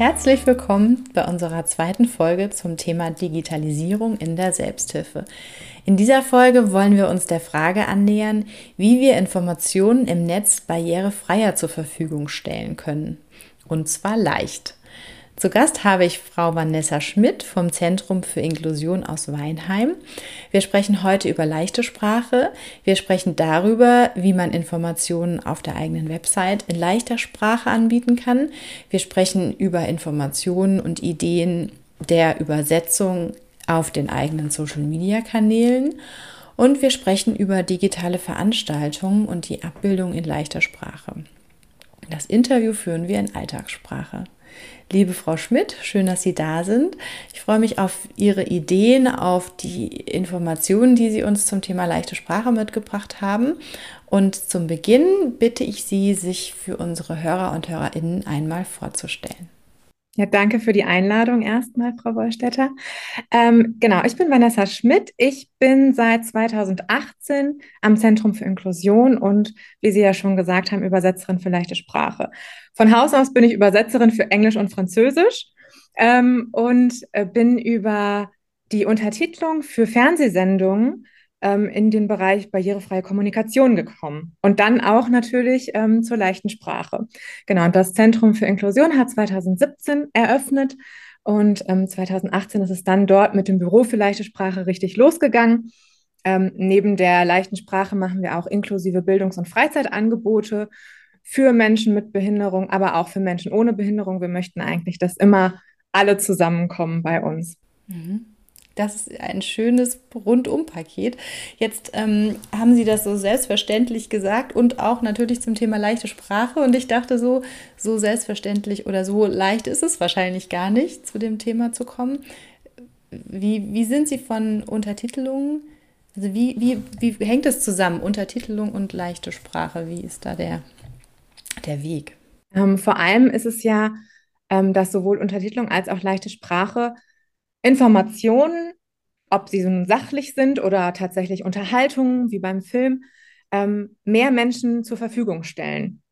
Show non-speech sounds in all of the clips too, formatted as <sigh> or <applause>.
Herzlich willkommen bei unserer zweiten Folge zum Thema Digitalisierung in der Selbsthilfe. In dieser Folge wollen wir uns der Frage annähern, wie wir Informationen im Netz barrierefreier zur Verfügung stellen können. Und zwar leicht. Zu Gast habe ich Frau Vanessa Schmidt vom Zentrum für Inklusion aus Weinheim. Wir sprechen heute über leichte Sprache. Wir sprechen darüber, wie man Informationen auf der eigenen Website in leichter Sprache anbieten kann. Wir sprechen über Informationen und Ideen der Übersetzung auf den eigenen Social-Media-Kanälen. Und wir sprechen über digitale Veranstaltungen und die Abbildung in leichter Sprache. Das Interview führen wir in Alltagssprache. Liebe Frau Schmidt, schön, dass Sie da sind. Ich freue mich auf Ihre Ideen, auf die Informationen, die Sie uns zum Thema leichte Sprache mitgebracht haben. Und zum Beginn bitte ich Sie, sich für unsere Hörer und Hörerinnen einmal vorzustellen. Ja, danke für die Einladung erstmal, Frau Wollstätter. Ähm, genau, ich bin Vanessa Schmidt. Ich bin seit 2018 am Zentrum für Inklusion und, wie Sie ja schon gesagt haben, Übersetzerin für leichte Sprache. Von Haus aus bin ich Übersetzerin für Englisch und Französisch ähm, und äh, bin über die Untertitelung für Fernsehsendungen ähm, in den Bereich barrierefreie Kommunikation gekommen. Und dann auch natürlich ähm, zur leichten Sprache. Genau, und das Zentrum für Inklusion hat 2017 eröffnet. Und ähm, 2018 ist es dann dort mit dem Büro für leichte Sprache richtig losgegangen. Ähm, neben der leichten Sprache machen wir auch inklusive Bildungs- und Freizeitangebote für Menschen mit Behinderung, aber auch für Menschen ohne Behinderung. Wir möchten eigentlich, dass immer alle zusammenkommen bei uns. Mhm. Das ist ein schönes Rundumpaket. Jetzt ähm, haben Sie das so selbstverständlich gesagt und auch natürlich zum Thema leichte Sprache. Und ich dachte so, so selbstverständlich oder so leicht ist es wahrscheinlich gar nicht, zu dem Thema zu kommen. Wie, wie sind Sie von Untertitelungen? Also wie, wie, wie hängt es zusammen, Untertitelung und leichte Sprache? Wie ist da der, der Weg? Ähm, vor allem ist es ja, ähm, dass sowohl Untertitelung als auch leichte Sprache Informationen, ob sie so sachlich sind oder tatsächlich Unterhaltungen wie beim Film, ähm, mehr Menschen zur Verfügung stellen.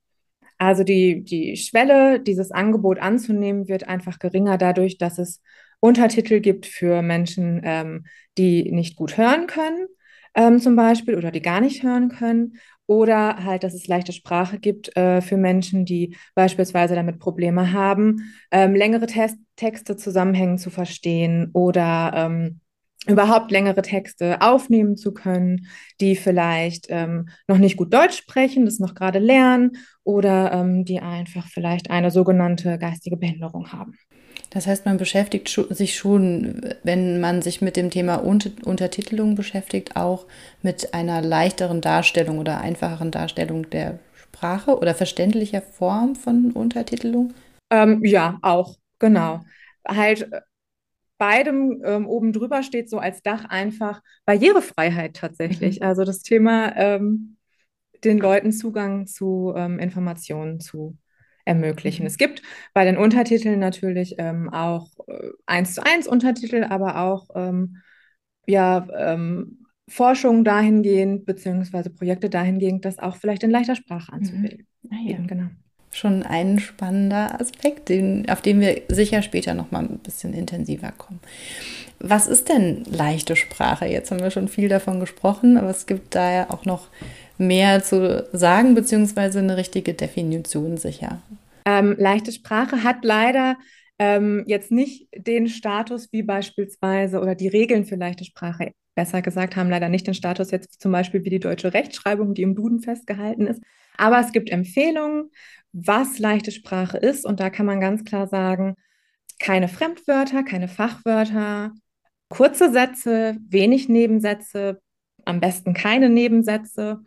Also die, die Schwelle, dieses Angebot anzunehmen, wird einfach geringer dadurch, dass es Untertitel gibt für Menschen, ähm, die nicht gut hören können, ähm, zum Beispiel, oder die gar nicht hören können. Oder halt, dass es leichte Sprache gibt äh, für Menschen, die beispielsweise damit Probleme haben, ähm, längere Test Texte zusammenhängend zu verstehen oder ähm, überhaupt längere Texte aufnehmen zu können, die vielleicht ähm, noch nicht gut Deutsch sprechen, das noch gerade lernen oder ähm, die einfach vielleicht eine sogenannte geistige Behinderung haben. Das heißt, man beschäftigt sich schon, wenn man sich mit dem Thema Untertitelung beschäftigt, auch mit einer leichteren Darstellung oder einfacheren Darstellung der Sprache oder verständlicher Form von Untertitelung? Ähm, ja, auch, genau. Halt beidem ähm, oben drüber steht so als Dach einfach Barrierefreiheit tatsächlich. Mhm. Also das Thema ähm, den Leuten Zugang zu ähm, Informationen zu ermöglichen. Mhm. Es gibt bei den Untertiteln natürlich ähm, auch äh, eins zu eins Untertitel, aber auch ähm, ja, ähm, Forschung dahingehend, beziehungsweise Projekte dahingehend, das auch vielleicht in leichter Sprache anzubilden. Mhm. Ah, ja. genau. Schon ein spannender Aspekt, den, auf den wir sicher später noch mal ein bisschen intensiver kommen. Was ist denn leichte Sprache? Jetzt haben wir schon viel davon gesprochen, aber es gibt da ja auch noch mehr zu sagen, beziehungsweise eine richtige Definition sicher. Ähm, leichte Sprache hat leider ähm, jetzt nicht den Status wie beispielsweise oder die Regeln für leichte Sprache, besser gesagt, haben leider nicht den Status jetzt zum Beispiel wie die deutsche Rechtschreibung, die im Duden festgehalten ist. Aber es gibt Empfehlungen, was leichte Sprache ist. Und da kann man ganz klar sagen, keine Fremdwörter, keine Fachwörter, kurze Sätze, wenig Nebensätze, am besten keine Nebensätze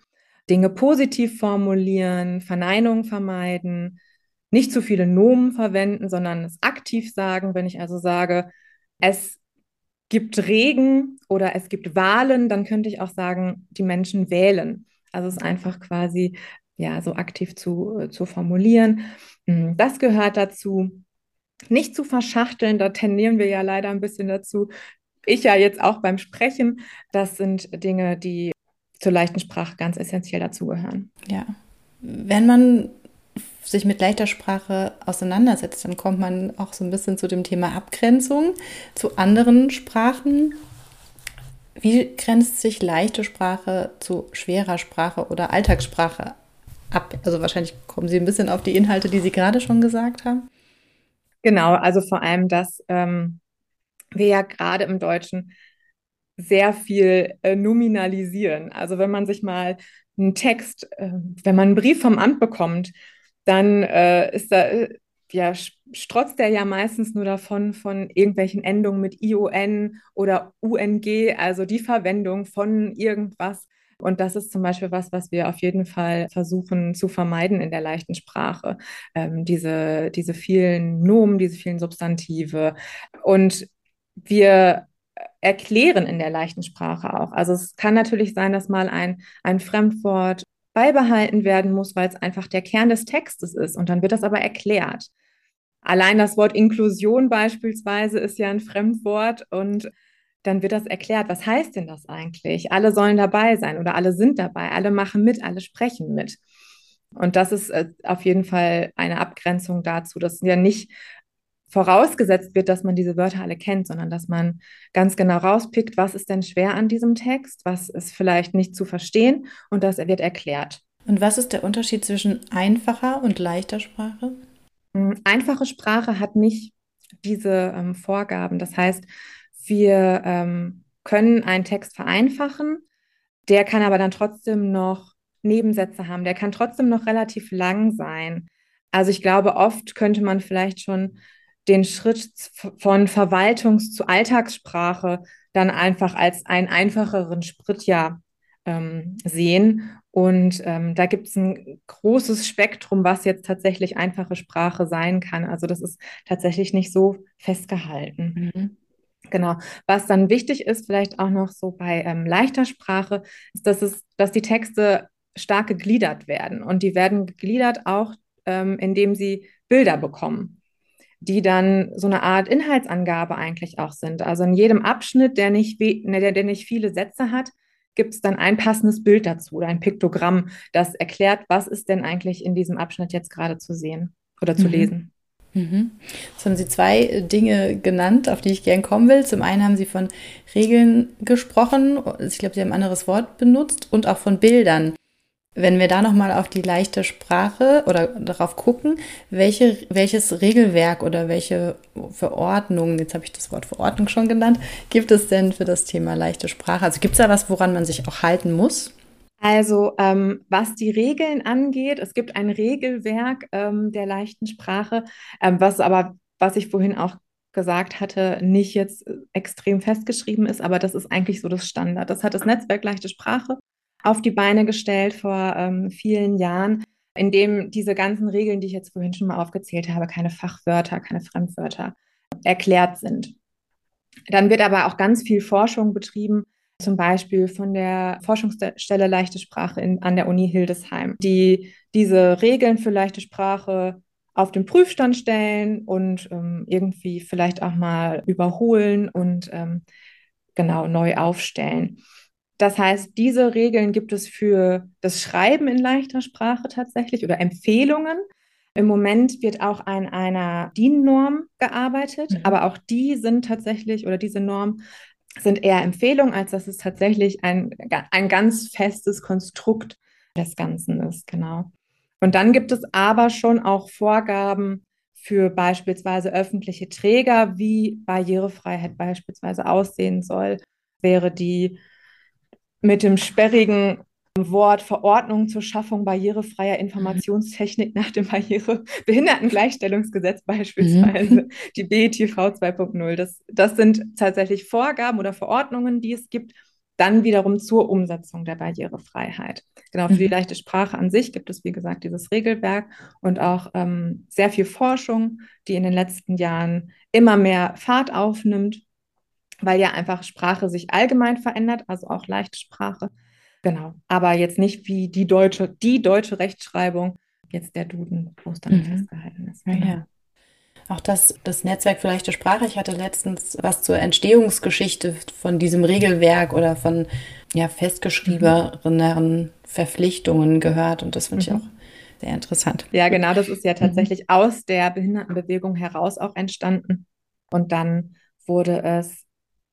Dinge positiv formulieren, Verneinungen vermeiden, nicht zu viele Nomen verwenden, sondern es aktiv sagen. Wenn ich also sage, es gibt Regen oder es gibt Wahlen, dann könnte ich auch sagen, die Menschen wählen. Also es ist einfach quasi ja so aktiv zu, äh, zu formulieren. Hm, das gehört dazu. Nicht zu verschachteln, da tendieren wir ja leider ein bisschen dazu. Ich ja jetzt auch beim Sprechen. Das sind Dinge, die zur leichten Sprache ganz essentiell dazugehören. Ja. Wenn man sich mit leichter Sprache auseinandersetzt, dann kommt man auch so ein bisschen zu dem Thema Abgrenzung zu anderen Sprachen. Wie grenzt sich leichte Sprache zu schwerer Sprache oder Alltagssprache ab? Also wahrscheinlich kommen Sie ein bisschen auf die Inhalte, die Sie gerade schon gesagt haben. Genau, also vor allem, dass ähm, wir ja gerade im Deutschen sehr viel äh, nominalisieren. Also wenn man sich mal einen Text, äh, wenn man einen Brief vom Amt bekommt, dann äh, ist da, äh, ja, strotzt er ja meistens nur davon, von irgendwelchen Endungen mit ION oder UNG, also die Verwendung von irgendwas. Und das ist zum Beispiel was, was wir auf jeden Fall versuchen zu vermeiden in der leichten Sprache. Ähm, diese, diese vielen Nomen, diese vielen Substantive. Und wir erklären in der leichten Sprache auch. Also es kann natürlich sein, dass mal ein, ein Fremdwort beibehalten werden muss, weil es einfach der Kern des Textes ist. Und dann wird das aber erklärt. Allein das Wort Inklusion beispielsweise ist ja ein Fremdwort und dann wird das erklärt. Was heißt denn das eigentlich? Alle sollen dabei sein oder alle sind dabei, alle machen mit, alle sprechen mit. Und das ist äh, auf jeden Fall eine Abgrenzung dazu, dass ja nicht vorausgesetzt wird, dass man diese Wörter alle kennt, sondern dass man ganz genau rauspickt, was ist denn schwer an diesem Text, was ist vielleicht nicht zu verstehen und das wird erklärt. Und was ist der Unterschied zwischen einfacher und leichter Sprache? Hm, einfache Sprache hat nicht diese ähm, Vorgaben. Das heißt, wir ähm, können einen Text vereinfachen, der kann aber dann trotzdem noch Nebensätze haben, der kann trotzdem noch relativ lang sein. Also ich glaube, oft könnte man vielleicht schon den Schritt von Verwaltungs- zu Alltagssprache dann einfach als einen einfacheren Sprit ja ähm, sehen. Und ähm, da gibt es ein großes Spektrum, was jetzt tatsächlich einfache Sprache sein kann. Also das ist tatsächlich nicht so festgehalten. Mhm. Genau. Was dann wichtig ist, vielleicht auch noch so bei ähm, leichter Sprache, ist, dass es, dass die Texte stark gegliedert werden. Und die werden gegliedert auch, ähm, indem sie Bilder bekommen die dann so eine Art Inhaltsangabe eigentlich auch sind. Also in jedem Abschnitt, der nicht, ne, der, der nicht viele Sätze hat, gibt es dann ein passendes Bild dazu oder ein Piktogramm, das erklärt, was ist denn eigentlich in diesem Abschnitt jetzt gerade zu sehen oder zu mhm. lesen. Mhm. Jetzt haben Sie zwei Dinge genannt, auf die ich gern kommen will. Zum einen haben Sie von Regeln gesprochen, ich glaube, Sie haben ein anderes Wort benutzt und auch von Bildern. Wenn wir da nochmal auf die leichte Sprache oder darauf gucken, welche, welches Regelwerk oder welche Verordnungen, jetzt habe ich das Wort Verordnung schon genannt, gibt es denn für das Thema leichte Sprache? Also gibt es da was, woran man sich auch halten muss? Also ähm, was die Regeln angeht, es gibt ein Regelwerk ähm, der leichten Sprache, ähm, was aber, was ich vorhin auch gesagt hatte, nicht jetzt extrem festgeschrieben ist, aber das ist eigentlich so das Standard. Das hat das Netzwerk leichte Sprache auf die Beine gestellt vor ähm, vielen Jahren, in dem diese ganzen Regeln, die ich jetzt vorhin schon mal aufgezählt habe, keine Fachwörter, keine Fremdwörter erklärt sind. Dann wird aber auch ganz viel Forschung betrieben, zum Beispiel von der Forschungsstelle Leichte Sprache in, an der Uni Hildesheim, die diese Regeln für leichte Sprache auf den Prüfstand stellen und ähm, irgendwie vielleicht auch mal überholen und ähm, genau neu aufstellen. Das heißt, diese Regeln gibt es für das Schreiben in leichter Sprache tatsächlich oder Empfehlungen. Im Moment wird auch an einer DIN-Norm gearbeitet, mhm. aber auch die sind tatsächlich oder diese Norm sind eher Empfehlungen, als dass es tatsächlich ein, ein ganz festes Konstrukt des Ganzen ist, genau. Und dann gibt es aber schon auch Vorgaben für beispielsweise öffentliche Träger, wie Barrierefreiheit beispielsweise aussehen soll. Wäre die mit dem sperrigen Wort Verordnung zur Schaffung barrierefreier Informationstechnik nach dem Barrierebehindertengleichstellungsgesetz beispielsweise, mhm. <laughs> die BTV 2.0. Das, das sind tatsächlich Vorgaben oder Verordnungen, die es gibt, dann wiederum zur Umsetzung der Barrierefreiheit. Genau, für die mhm. leichte Sprache an sich gibt es, wie gesagt, dieses Regelwerk und auch ähm, sehr viel Forschung, die in den letzten Jahren immer mehr Fahrt aufnimmt weil ja einfach Sprache sich allgemein verändert, also auch leichte Sprache. Genau, aber jetzt nicht wie die deutsche, die deutsche Rechtschreibung, jetzt der Duden, wo es dann mhm. festgehalten ist. Genau. Ja. Auch das, das Netzwerk für leichte Sprache. Ich hatte letztens was zur Entstehungsgeschichte von diesem Regelwerk oder von ja, festgeschriebeneren mhm. Verpflichtungen gehört und das finde ich mhm. auch sehr interessant. Ja, genau, das ist ja mhm. tatsächlich aus der Behindertenbewegung heraus auch entstanden. Und dann wurde es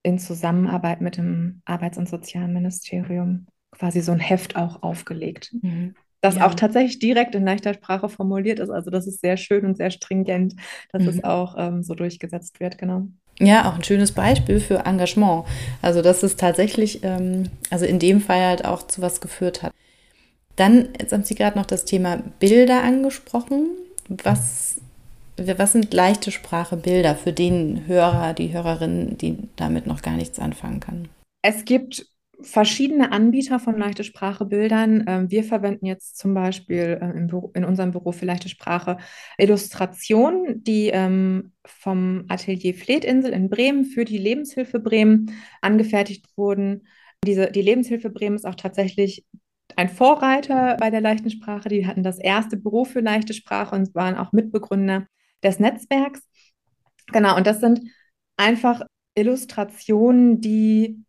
in Zusammenarbeit mit dem Arbeits- und Sozialministerium quasi so ein Heft auch aufgelegt. Mhm. Das ja. auch tatsächlich direkt in leichter Sprache formuliert ist. Also das ist sehr schön und sehr stringent, dass mhm. es auch ähm, so durchgesetzt wird, genau. Ja, auch ein schönes Beispiel für Engagement. Also dass es tatsächlich, ähm, also in dem Fall halt auch zu was geführt hat. Dann, jetzt haben Sie gerade noch das Thema Bilder angesprochen. Was, was sind leichte Sprache Bilder für den Hörer, die Hörerin, die damit noch gar nichts anfangen kann? Es gibt verschiedene Anbieter von leichte Sprache Bildern. Ähm, wir verwenden jetzt zum Beispiel äh, in unserem Büro für leichte Sprache Illustrationen, die ähm, vom Atelier Fletinsel in Bremen für die Lebenshilfe Bremen angefertigt wurden. Diese, die Lebenshilfe Bremen ist auch tatsächlich ein Vorreiter bei der leichten Sprache. Die hatten das erste Büro für leichte Sprache und waren auch Mitbegründer des Netzwerks. Genau, und das sind einfach Illustrationen, die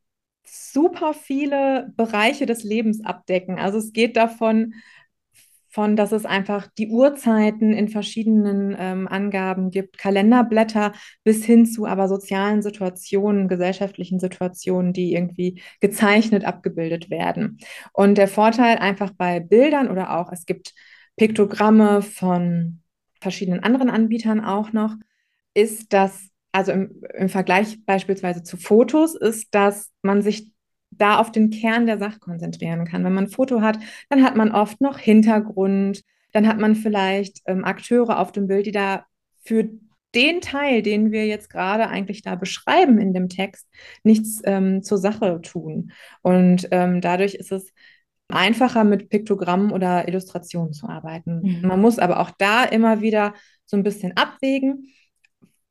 super viele Bereiche des Lebens abdecken. Also es geht davon, von, dass es einfach die Uhrzeiten in verschiedenen ähm, Angaben gibt, Kalenderblätter bis hin zu aber sozialen Situationen, gesellschaftlichen Situationen, die irgendwie gezeichnet abgebildet werden. Und der Vorteil einfach bei Bildern oder auch, es gibt Piktogramme von verschiedenen anderen Anbietern auch noch, ist, dass, also im, im Vergleich beispielsweise zu Fotos, ist, dass man sich da auf den Kern der Sache konzentrieren kann. Wenn man ein Foto hat, dann hat man oft noch Hintergrund, dann hat man vielleicht ähm, Akteure auf dem Bild, die da für den Teil, den wir jetzt gerade eigentlich da beschreiben in dem Text, nichts ähm, zur Sache tun. Und ähm, dadurch ist es einfacher, mit Piktogrammen oder Illustrationen zu arbeiten. Mhm. Man muss aber auch da immer wieder so ein bisschen abwägen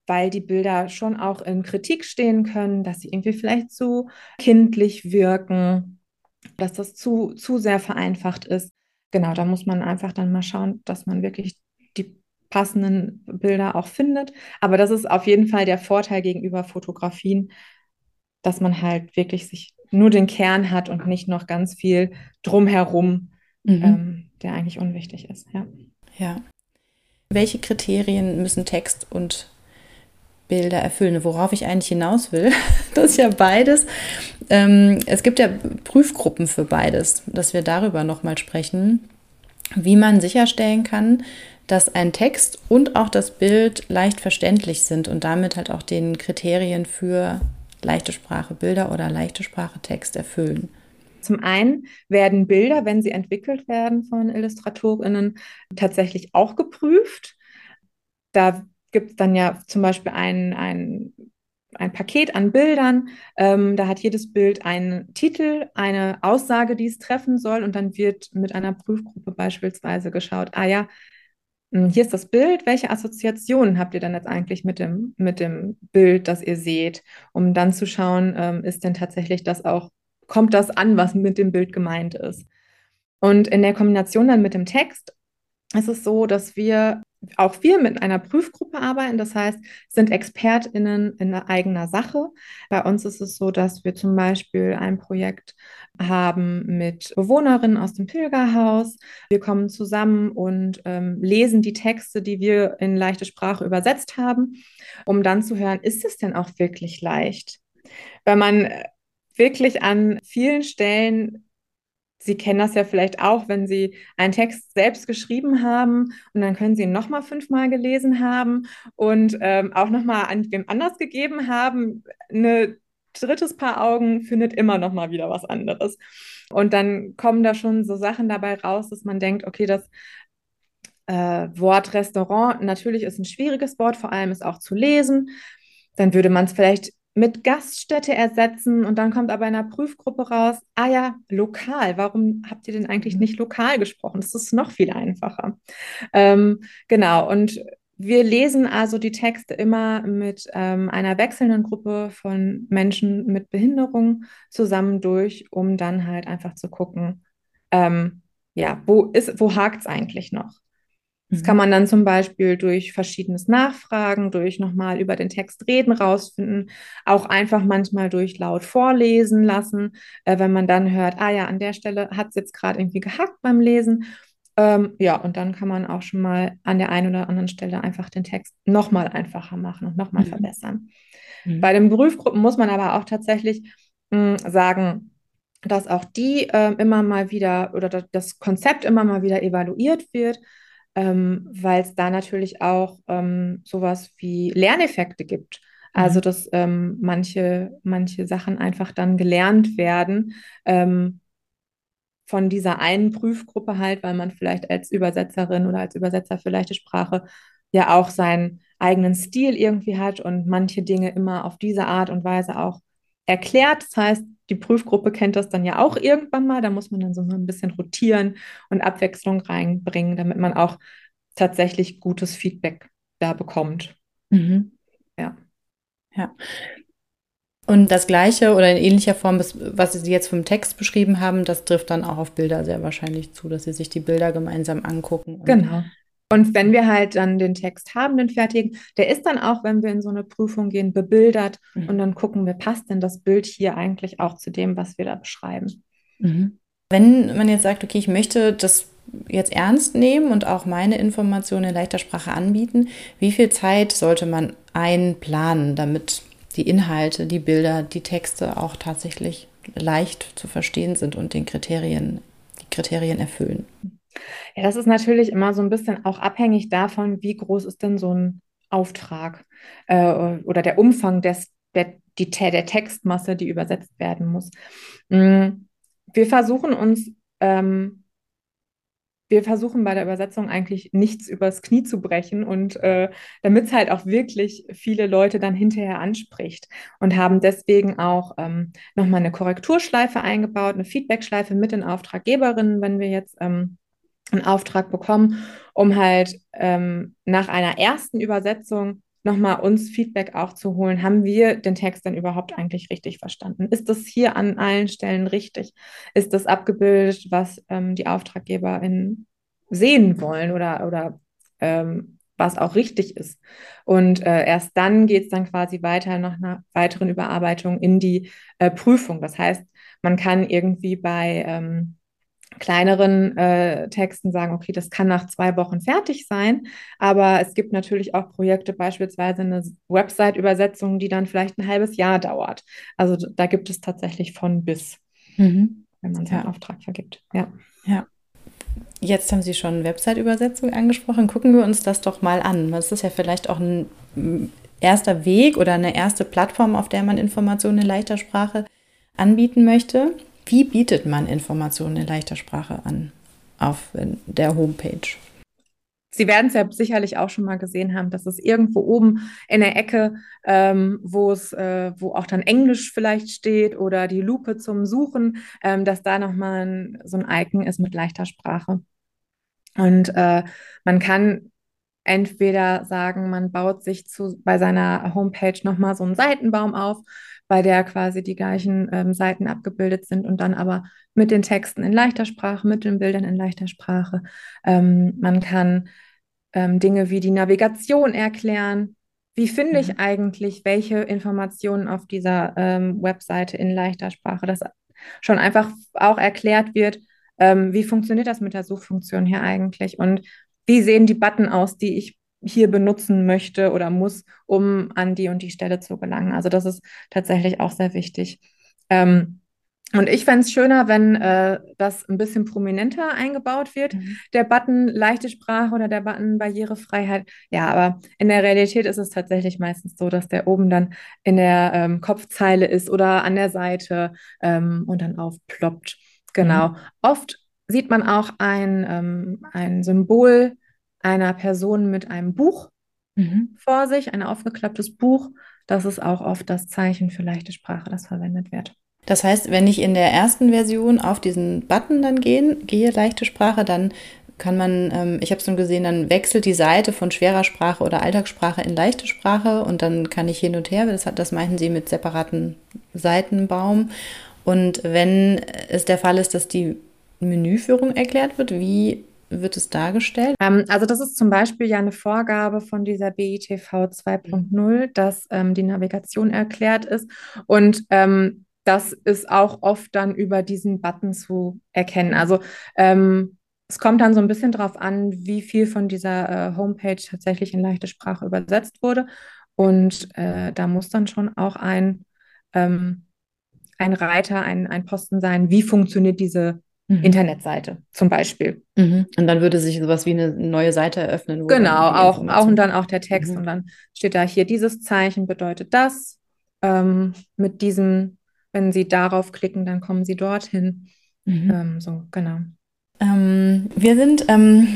weil die Bilder schon auch in Kritik stehen können, dass sie irgendwie vielleicht zu kindlich wirken, dass das zu, zu sehr vereinfacht ist. Genau, da muss man einfach dann mal schauen, dass man wirklich die passenden Bilder auch findet. Aber das ist auf jeden Fall der Vorteil gegenüber Fotografien, dass man halt wirklich sich nur den Kern hat und nicht noch ganz viel drumherum, mhm. ähm, der eigentlich unwichtig ist. Ja. ja. Welche Kriterien müssen Text und Bilder erfüllen. Worauf ich eigentlich hinaus will, <laughs> das ist ja beides. Ähm, es gibt ja Prüfgruppen für beides, dass wir darüber nochmal sprechen, wie man sicherstellen kann, dass ein Text und auch das Bild leicht verständlich sind und damit halt auch den Kriterien für leichte Sprache Bilder oder leichte Sprache Text erfüllen. Zum einen werden Bilder, wenn sie entwickelt werden von Illustratorinnen, tatsächlich auch geprüft. Da gibt es dann ja zum Beispiel ein, ein, ein Paket an Bildern. Ähm, da hat jedes Bild einen Titel, eine Aussage, die es treffen soll. Und dann wird mit einer Prüfgruppe beispielsweise geschaut, ah ja, hier ist das Bild. Welche Assoziationen habt ihr dann jetzt eigentlich mit dem, mit dem Bild, das ihr seht? Um dann zu schauen, ähm, ist denn tatsächlich das auch, kommt das an, was mit dem Bild gemeint ist? Und in der Kombination dann mit dem Text ist es so, dass wir auch wir mit einer Prüfgruppe arbeiten. Das heißt, sind ExpertInnen in eigener Sache. Bei uns ist es so, dass wir zum Beispiel ein Projekt haben mit Bewohnerinnen aus dem Pilgerhaus. Wir kommen zusammen und ähm, lesen die Texte, die wir in leichte Sprache übersetzt haben, um dann zu hören, ist es denn auch wirklich leicht? Weil man wirklich an vielen Stellen Sie kennen das ja vielleicht auch, wenn Sie einen Text selbst geschrieben haben und dann können Sie ihn nochmal fünfmal gelesen haben und ähm, auch nochmal an wem anders gegeben haben. Ein drittes Paar Augen findet immer nochmal wieder was anderes. Und dann kommen da schon so Sachen dabei raus, dass man denkt, okay, das äh, Wort Restaurant natürlich ist ein schwieriges Wort, vor allem ist auch zu lesen. Dann würde man es vielleicht mit Gaststätte ersetzen und dann kommt aber in einer Prüfgruppe raus, ah ja, lokal, warum habt ihr denn eigentlich mhm. nicht lokal gesprochen? Das ist noch viel einfacher. Ähm, genau, und wir lesen also die Texte immer mit ähm, einer wechselnden Gruppe von Menschen mit Behinderung zusammen durch, um dann halt einfach zu gucken, ähm, ja, wo ist, wo hakt es eigentlich noch? Das kann mhm. man dann zum Beispiel durch verschiedenes Nachfragen, durch nochmal über den Text reden rausfinden, auch einfach manchmal durch laut vorlesen lassen, äh, wenn man dann hört, ah ja, an der Stelle hat es jetzt gerade irgendwie gehackt beim Lesen. Ähm, ja, und dann kann man auch schon mal an der einen oder anderen Stelle einfach den Text nochmal einfacher machen und nochmal mhm. verbessern. Mhm. Bei den Prüfgruppen muss man aber auch tatsächlich mh, hm, sagen, dass auch die äh, immer mal wieder oder das Konzept immer mal wieder evaluiert wird ähm, weil es da natürlich auch ähm, sowas wie Lerneffekte gibt. Also, mhm. dass ähm, manche, manche Sachen einfach dann gelernt werden ähm, von dieser einen Prüfgruppe halt, weil man vielleicht als Übersetzerin oder als Übersetzer für leichte Sprache ja auch seinen eigenen Stil irgendwie hat und manche Dinge immer auf diese Art und Weise auch erklärt. Das heißt, die Prüfgruppe kennt das dann ja auch irgendwann mal. Da muss man dann so ein bisschen rotieren und Abwechslung reinbringen, damit man auch tatsächlich gutes Feedback da bekommt. Mhm. Ja. Ja. Und das Gleiche oder in ähnlicher Form, was Sie jetzt vom Text beschrieben haben, das trifft dann auch auf Bilder sehr wahrscheinlich zu, dass Sie sich die Bilder gemeinsam angucken. genau. Und wenn wir halt dann den Text haben, den fertigen, der ist dann auch, wenn wir in so eine Prüfung gehen, bebildert mhm. und dann gucken wir, passt denn das Bild hier eigentlich auch zu dem, was wir da beschreiben. Mhm. Wenn man jetzt sagt, okay, ich möchte das jetzt ernst nehmen und auch meine Informationen in leichter Sprache anbieten, wie viel Zeit sollte man einplanen, damit die Inhalte, die Bilder, die Texte auch tatsächlich leicht zu verstehen sind und den Kriterien, die Kriterien erfüllen? Ja, das ist natürlich immer so ein bisschen auch abhängig davon, wie groß ist denn so ein Auftrag äh, oder der Umfang des, der, die, der Textmasse, die übersetzt werden muss. Mm, wir versuchen uns, ähm, wir versuchen bei der Übersetzung eigentlich nichts übers Knie zu brechen und äh, damit es halt auch wirklich viele Leute dann hinterher anspricht und haben deswegen auch ähm, nochmal eine Korrekturschleife eingebaut, eine Feedbackschleife mit den Auftraggeberinnen, wenn wir jetzt ähm, einen Auftrag bekommen, um halt ähm, nach einer ersten Übersetzung nochmal uns Feedback auch zu holen. Haben wir den Text denn überhaupt eigentlich richtig verstanden? Ist das hier an allen Stellen richtig? Ist das abgebildet, was ähm, die AuftraggeberInnen sehen wollen oder, oder ähm, was auch richtig ist? Und äh, erst dann geht es dann quasi weiter nach einer weiteren Überarbeitung in die äh, Prüfung. Das heißt, man kann irgendwie bei ähm, kleineren äh, Texten sagen, okay, das kann nach zwei Wochen fertig sein, aber es gibt natürlich auch Projekte, beispielsweise eine Website-Übersetzung, die dann vielleicht ein halbes Jahr dauert. Also da gibt es tatsächlich von bis, mhm. wenn man seinen ja. Auftrag vergibt. Ja. Ja. Jetzt haben Sie schon Website-Übersetzung angesprochen. Gucken wir uns das doch mal an. Das ist ja vielleicht auch ein erster Weg oder eine erste Plattform, auf der man Informationen in leichter Sprache anbieten möchte. Wie bietet man Informationen in leichter Sprache an auf der Homepage? Sie werden es ja sicherlich auch schon mal gesehen haben, dass es irgendwo oben in der Ecke, ähm, wo es, äh, wo auch dann Englisch vielleicht steht oder die Lupe zum Suchen, ähm, dass da nochmal so ein Icon ist mit leichter Sprache. Und äh, man kann entweder sagen, man baut sich zu, bei seiner Homepage nochmal so einen Seitenbaum auf, bei der quasi die gleichen ähm, Seiten abgebildet sind und dann aber mit den Texten in leichter Sprache, mit den Bildern in leichter Sprache. Ähm, man kann ähm, Dinge wie die Navigation erklären. Wie finde mhm. ich eigentlich welche Informationen auf dieser ähm, Webseite in leichter Sprache, dass schon einfach auch erklärt wird, ähm, wie funktioniert das mit der Suchfunktion hier eigentlich und wie sehen die Button aus, die ich hier benutzen möchte oder muss, um an die und die Stelle zu gelangen. Also das ist tatsächlich auch sehr wichtig. Ähm, und ich fände es schöner, wenn äh, das ein bisschen prominenter eingebaut wird. Mhm. Der Button leichte Sprache oder der Button Barrierefreiheit. Ja, aber in der Realität ist es tatsächlich meistens so, dass der oben dann in der ähm, Kopfzeile ist oder an der Seite ähm, und dann aufploppt. Genau. Mhm. Oft sieht man auch ein, ähm, ein Symbol einer Person mit einem Buch mhm. vor sich, ein aufgeklapptes Buch. Das ist auch oft das Zeichen für leichte Sprache, das verwendet wird. Das heißt, wenn ich in der ersten Version auf diesen Button dann gehen, gehe, leichte Sprache, dann kann man, ähm, ich habe es nun gesehen, dann wechselt die Seite von schwerer Sprache oder Alltagssprache in leichte Sprache und dann kann ich hin und her, das, hat, das meinten sie mit separaten Seitenbaum. Und wenn es der Fall ist, dass die Menüführung erklärt wird, wie wird es dargestellt? Ähm, also das ist zum Beispiel ja eine Vorgabe von dieser BITV 2.0, dass ähm, die Navigation erklärt ist. Und ähm, das ist auch oft dann über diesen Button zu erkennen. Also ähm, es kommt dann so ein bisschen darauf an, wie viel von dieser äh, Homepage tatsächlich in leichte Sprache übersetzt wurde. Und äh, da muss dann schon auch ein, ähm, ein Reiter, ein, ein Posten sein, wie funktioniert diese mhm. Internetseite zum Beispiel. Mhm. Und dann würde sich sowas wie eine neue Seite eröffnen. genau, auch, auch und dann auch der Text. Mhm. Und dann steht da hier, dieses Zeichen bedeutet das. Ähm, mit diesem, wenn Sie darauf klicken, dann kommen Sie dorthin. Mhm. Ähm, so, genau. Ähm, wir sind ähm,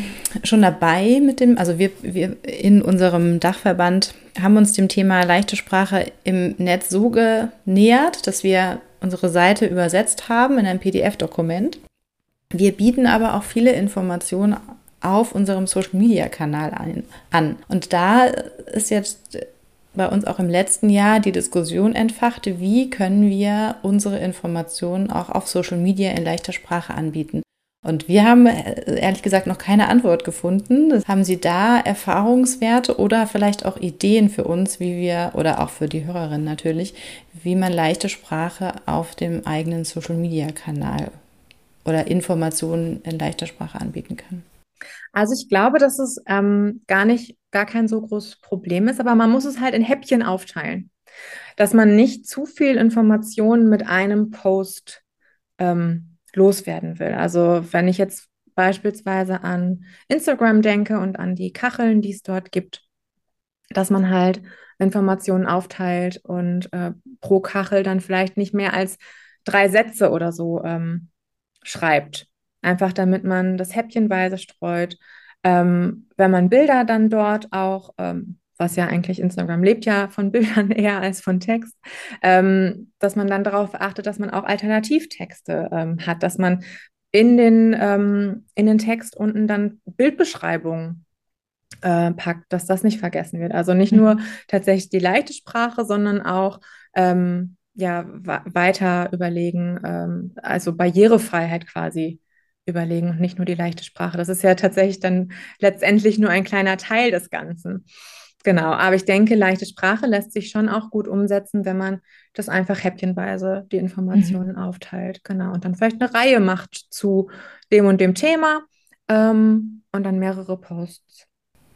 schon dabei mit dem, also wir, wir in unserem Dachverband haben uns dem Thema leichte Sprache im Netz so genähert, dass wir unsere Seite übersetzt haben in ein PDF-Dokument. Wir bieten aber auch viele Informationen auf unserem Social-Media-Kanal an. Und da ist jetzt bei uns auch im letzten Jahr die Diskussion entfacht, wie können wir unsere Informationen auch auf Social Media in leichter Sprache anbieten. Und wir haben ehrlich gesagt noch keine Antwort gefunden. Haben Sie da Erfahrungswerte oder vielleicht auch Ideen für uns, wie wir, oder auch für die Hörerinnen natürlich, wie man leichte Sprache auf dem eigenen Social-Media-Kanal oder Informationen in leichter Sprache anbieten kann? Also ich glaube, dass es ähm, gar nicht, gar kein so großes Problem ist, aber man muss es halt in Häppchen aufteilen. Dass man nicht zu viel Informationen mit einem Post ähm, loswerden will. Also wenn ich jetzt beispielsweise an Instagram denke und an die Kacheln, die es dort gibt, dass man halt Informationen aufteilt und äh, pro Kachel dann vielleicht nicht mehr als drei Sätze oder so ähm, schreibt. Einfach damit man das häppchenweise streut. Ähm, wenn man Bilder dann dort auch ähm, was ja eigentlich Instagram lebt ja von <laughs> Bildern eher als von Text, ähm, dass man dann darauf achtet, dass man auch Alternativtexte ähm, hat, dass man in den, ähm, in den Text unten dann Bildbeschreibungen äh, packt, dass das nicht vergessen wird. Also nicht mhm. nur tatsächlich die leichte Sprache, sondern auch ähm, ja, weiter überlegen, ähm, also Barrierefreiheit quasi überlegen und nicht nur die leichte Sprache. Das ist ja tatsächlich dann letztendlich nur ein kleiner Teil des Ganzen. Genau, aber ich denke, leichte Sprache lässt sich schon auch gut umsetzen, wenn man das einfach häppchenweise die Informationen mhm. aufteilt. Genau, und dann vielleicht eine Reihe macht zu dem und dem Thema ähm, und dann mehrere Posts.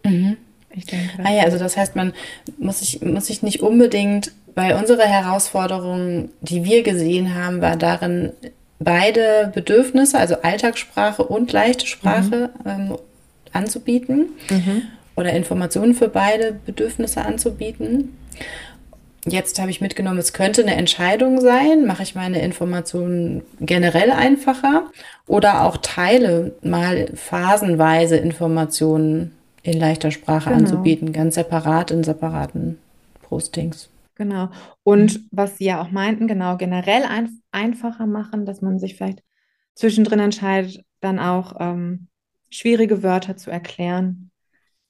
Mhm. Ich denke. Ah ja, also das heißt, man muss sich, muss sich nicht unbedingt, weil unsere Herausforderung, die wir gesehen haben, war darin, beide Bedürfnisse, also Alltagssprache und leichte Sprache, mhm. ähm, anzubieten. Mhm oder Informationen für beide Bedürfnisse anzubieten. Jetzt habe ich mitgenommen, es könnte eine Entscheidung sein, mache ich meine Informationen generell einfacher oder auch teile mal phasenweise Informationen in leichter Sprache genau. anzubieten, ganz separat in separaten Postings. Genau. Und was Sie ja auch meinten, genau, generell ein, einfacher machen, dass man sich vielleicht zwischendrin entscheidet, dann auch ähm, schwierige Wörter zu erklären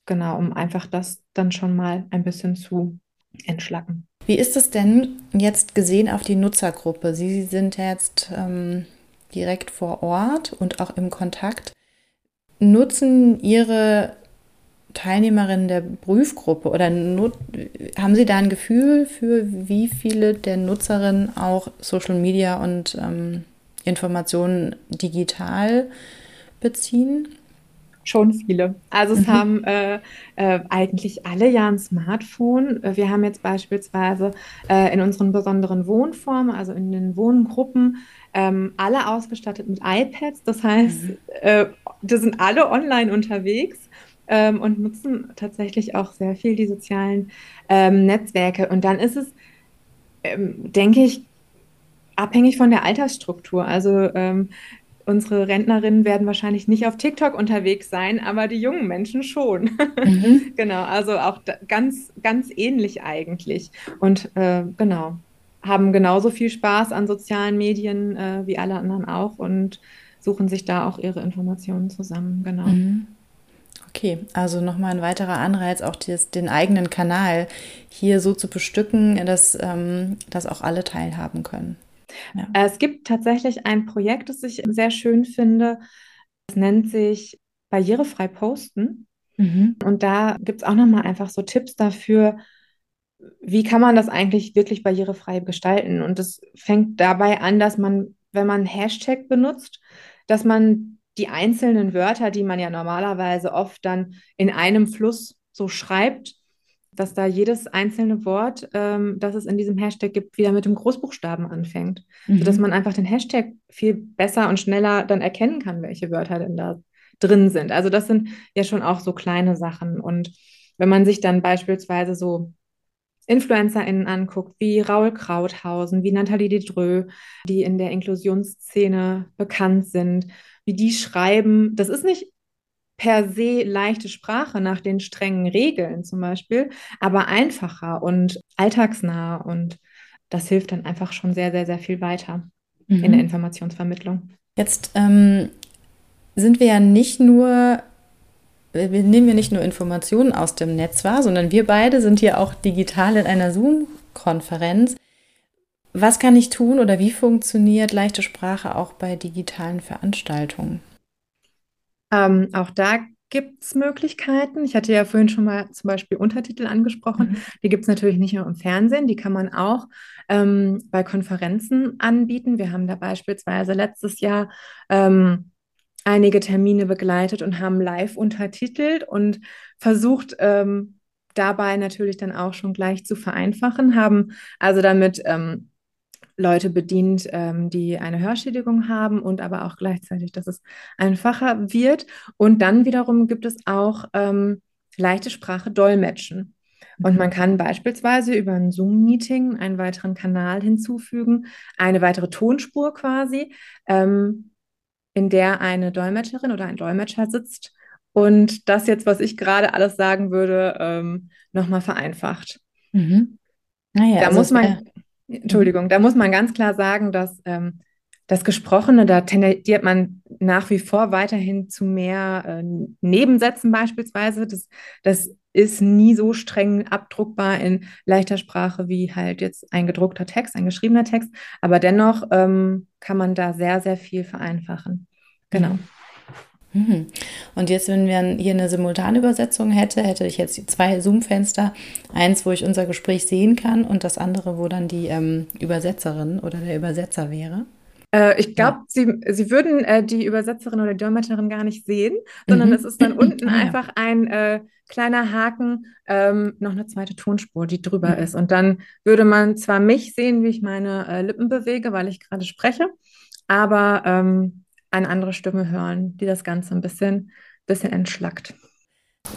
Genau, um einfach das dann schon mal ein bisschen zu entschlacken. Wie ist es denn jetzt gesehen auf die Nutzergruppe? Sie sind jetzt ähm, direkt vor Ort und auch im Kontakt. Nutzen Ihre Teilnehmerinnen der Prüfgruppe oder haben Sie da ein Gefühl für, wie viele der Nutzerinnen auch Social Media und ähm, Informationen digital beziehen? Schon viele. Also es mhm. haben äh, äh, eigentlich alle ja ein Smartphone. Äh, wir haben jetzt beispielsweise äh, in unseren besonderen Wohnformen, also in den Wohngruppen, ähm, alle ausgestattet mit iPads. Das heißt, mhm. Äh, die sind alle online unterwegs. Ähm, und nutzen tatsächlich auch sehr viel die sozialen ähm, Netzwerke. Und dann ist es, ähm, denke ich, abhängig von der Altersstruktur. Also ähm, unsere Rentnerinnen werden wahrscheinlich nicht auf TikTok unterwegs sein, aber die jungen Menschen schon. <laughs> Mhm. genau, also auch ganz, ganz ähnlich eigentlich. Und äh, genau, haben genauso viel Spaß an sozialen Medien äh, wie alle anderen auch und suchen sich da auch ihre Informationen zusammen, genau. Mhm. Okay, also nochmal ein weiterer Anreiz, auch des, den eigenen Kanal hier so zu bestücken, dass, ähm, dass auch alle teilhaben können. Ja. Es gibt tatsächlich ein Projekt, das ich sehr schön finde. Das nennt sich Barrierefrei Posten. Mhm. Und da gibt es auch nochmal einfach so Tipps dafür, wie kann man das eigentlich wirklich barrierefrei gestalten? Und es fängt dabei an, dass man, wenn man Hashtag benutzt, dass man die einzelnen Wörter, die man ja normalerweise oft dann in einem Fluss so schreibt, dass da jedes einzelne Wort, ähm, das es in diesem Hashtag gibt, wieder mit dem Großbuchstaben anfängt. Mhm. Sodass man einfach den Hashtag viel besser und schneller dann erkennen kann, welche Wörter denn da drin sind. Also das sind ja schon auch so kleine Sachen. Und wenn man sich dann beispielsweise so InfluencerInnen anguckt, wie Raul Krauthausen, wie Nathalie Dedreux, die in der Inklusionsszene bekannt sind, wie die schreiben, das ist nicht per se leichte Sprache nach den strengen Regeln zum Beispiel, aber einfacher und alltagsnah und das hilft dann einfach schon sehr, sehr, sehr viel weiter mhm. in der Informationsvermittlung. Jetzt ähm, sind wir ja nicht nur, wir nehmen ja nicht nur Informationen aus dem Netz wahr, sondern wir beide sind hier auch digital in einer Zoom-Konferenz. Was kann ich tun oder wie funktioniert leichte Sprache auch bei digitalen Veranstaltungen? Ähm, auch da gibt es Möglichkeiten. Ich hatte ja vorhin schon mal zum Beispiel Untertitel angesprochen. Mhm. Die gibt es natürlich nicht nur im Fernsehen, die kann man auch ähm, bei Konferenzen anbieten. Wir haben da beispielsweise letztes Jahr ähm, einige Termine begleitet und haben live untertitelt und versucht, ähm, dabei natürlich dann auch schon gleich zu vereinfachen, haben also damit ähm, Leute bedient, ähm, die eine Hörschädigung haben und aber auch gleichzeitig, dass es einfacher wird. Und dann wiederum gibt es auch ähm, leichte Sprache dolmetschen. Und man kann beispielsweise über ein Zoom-Meeting einen weiteren Kanal hinzufügen, eine weitere Tonspur quasi, ähm, in der eine Dolmetscherin oder ein Dolmetscher sitzt und das jetzt, was ich gerade alles sagen würde, ähm, nochmal vereinfacht. Mhm. Naja, da also muss man, äh, Entschuldigung, da muss man ganz klar sagen, dass ähm, das Gesprochene, da tendiert man nach wie vor weiterhin zu mehr äh, Nebensätzen beispielsweise. Das, das ist nie so streng abdruckbar in leichter Sprache wie halt jetzt ein gedruckter Text, ein geschriebener Text. Aber dennoch ähm, kann man da sehr, sehr viel vereinfachen. Genau. Mhm. Und jetzt, wenn wir hier eine simultane Übersetzung hätte, hätte ich jetzt zwei Zoom-Fenster. Eins, wo ich unser Gespräch sehen kann und das andere, wo dann die ähm, Übersetzerin oder der Übersetzer wäre. Äh, ich glaube, ja. Sie, Sie würden äh, die Übersetzerin oder die Dolmetscherin gar nicht sehen, sondern mhm. es ist dann <laughs> unten ah, einfach ein äh, kleiner Haken, ähm, noch eine zweite Tonspur, die drüber mhm. ist. Und dann würde man zwar mich sehen, wie ich meine äh, Lippen bewege, weil ich gerade spreche, aber ähm, eine andere Stimme hören, die das Ganze ein bisschen, bisschen entschlackt.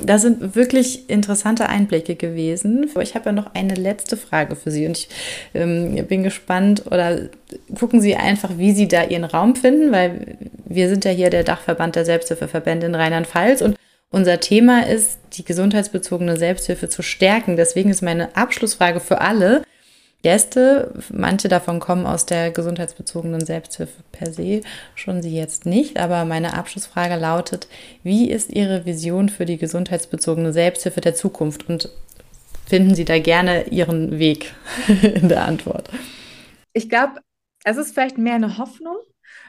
Das sind wirklich interessante Einblicke gewesen. Ich habe ja noch eine letzte Frage für Sie und ich ähm, bin gespannt oder gucken Sie einfach, wie Sie da Ihren Raum finden, weil wir sind ja hier der Dachverband der Selbsthilfeverbände in Rheinland-Pfalz und unser Thema ist, die gesundheitsbezogene Selbsthilfe zu stärken. Deswegen ist meine Abschlussfrage für alle, Gäste. Manche davon kommen aus der gesundheitsbezogenen Selbsthilfe per se, schon sie jetzt nicht. Aber meine Abschlussfrage lautet, wie ist Ihre Vision für die gesundheitsbezogene Selbsthilfe der Zukunft? Und finden Sie da gerne Ihren Weg <laughs> in der Antwort? Ich glaube, es ist vielleicht mehr eine Hoffnung.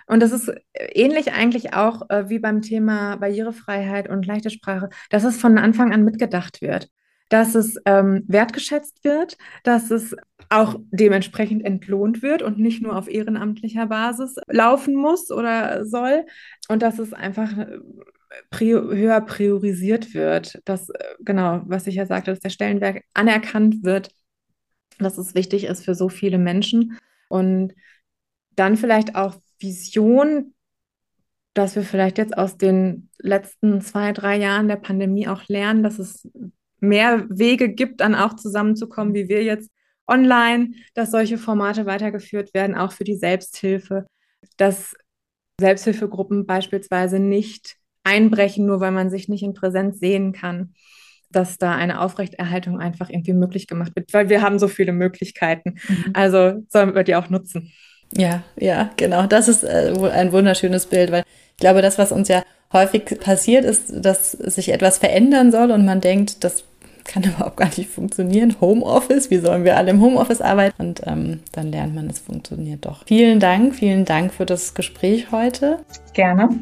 Und das ist ähnlich eigentlich auch äh, wie beim Thema Barrierefreiheit und leichte Sprache, dass es von Anfang an mitgedacht wird dass es ähm, wertgeschätzt wird, dass es auch dementsprechend entlohnt wird und nicht nur auf ehrenamtlicher Basis laufen muss oder soll und dass es einfach äh, prior höher priorisiert wird, dass äh, genau, was ich ja sagte, dass der Stellenwert anerkannt wird, dass es wichtig ist für so viele Menschen. Und dann vielleicht auch Vision, dass wir vielleicht jetzt aus den letzten zwei, drei Jahren der Pandemie auch lernen, dass es mehr Wege gibt, dann auch zusammenzukommen, wie wir jetzt online, dass solche Formate weitergeführt werden, auch für die Selbsthilfe, dass Selbsthilfegruppen beispielsweise nicht einbrechen, nur weil man sich nicht in Präsenz sehen kann, dass da eine Aufrechterhaltung einfach irgendwie möglich gemacht wird, weil wir haben so viele Möglichkeiten. Mhm. Also sollen wir die auch nutzen. Ja, ja, genau. Das ist äh, ein wunderschönes Bild, weil ich glaube, das, was uns ja häufig passiert, ist, dass sich etwas verändern soll und man denkt, das kann <laughs> überhaupt gar nicht funktionieren. Homeoffice, wie sollen wir alle im Homeoffice arbeiten? Und ähm, dann lernt man, es funktioniert doch. Vielen Dank, vielen Dank für das Gespräch heute. Gerne.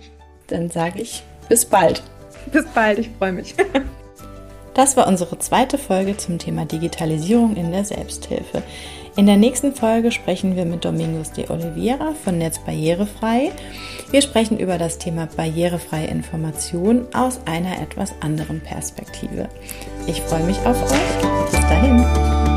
Dann sage ich bis bald. <laughs> Bis bald, ich freue mich. <laughs> Das war unsere zweite Folge zum Thema Digitalisierung in der Selbsthilfe. In der nächsten Folge sprechen wir mit Domingos de Oliveira von Netz Barrierefrei. Wir sprechen über das Thema barrierefreie Information aus einer etwas anderen Perspektive. Ich freue mich auf euch. Bis dahin.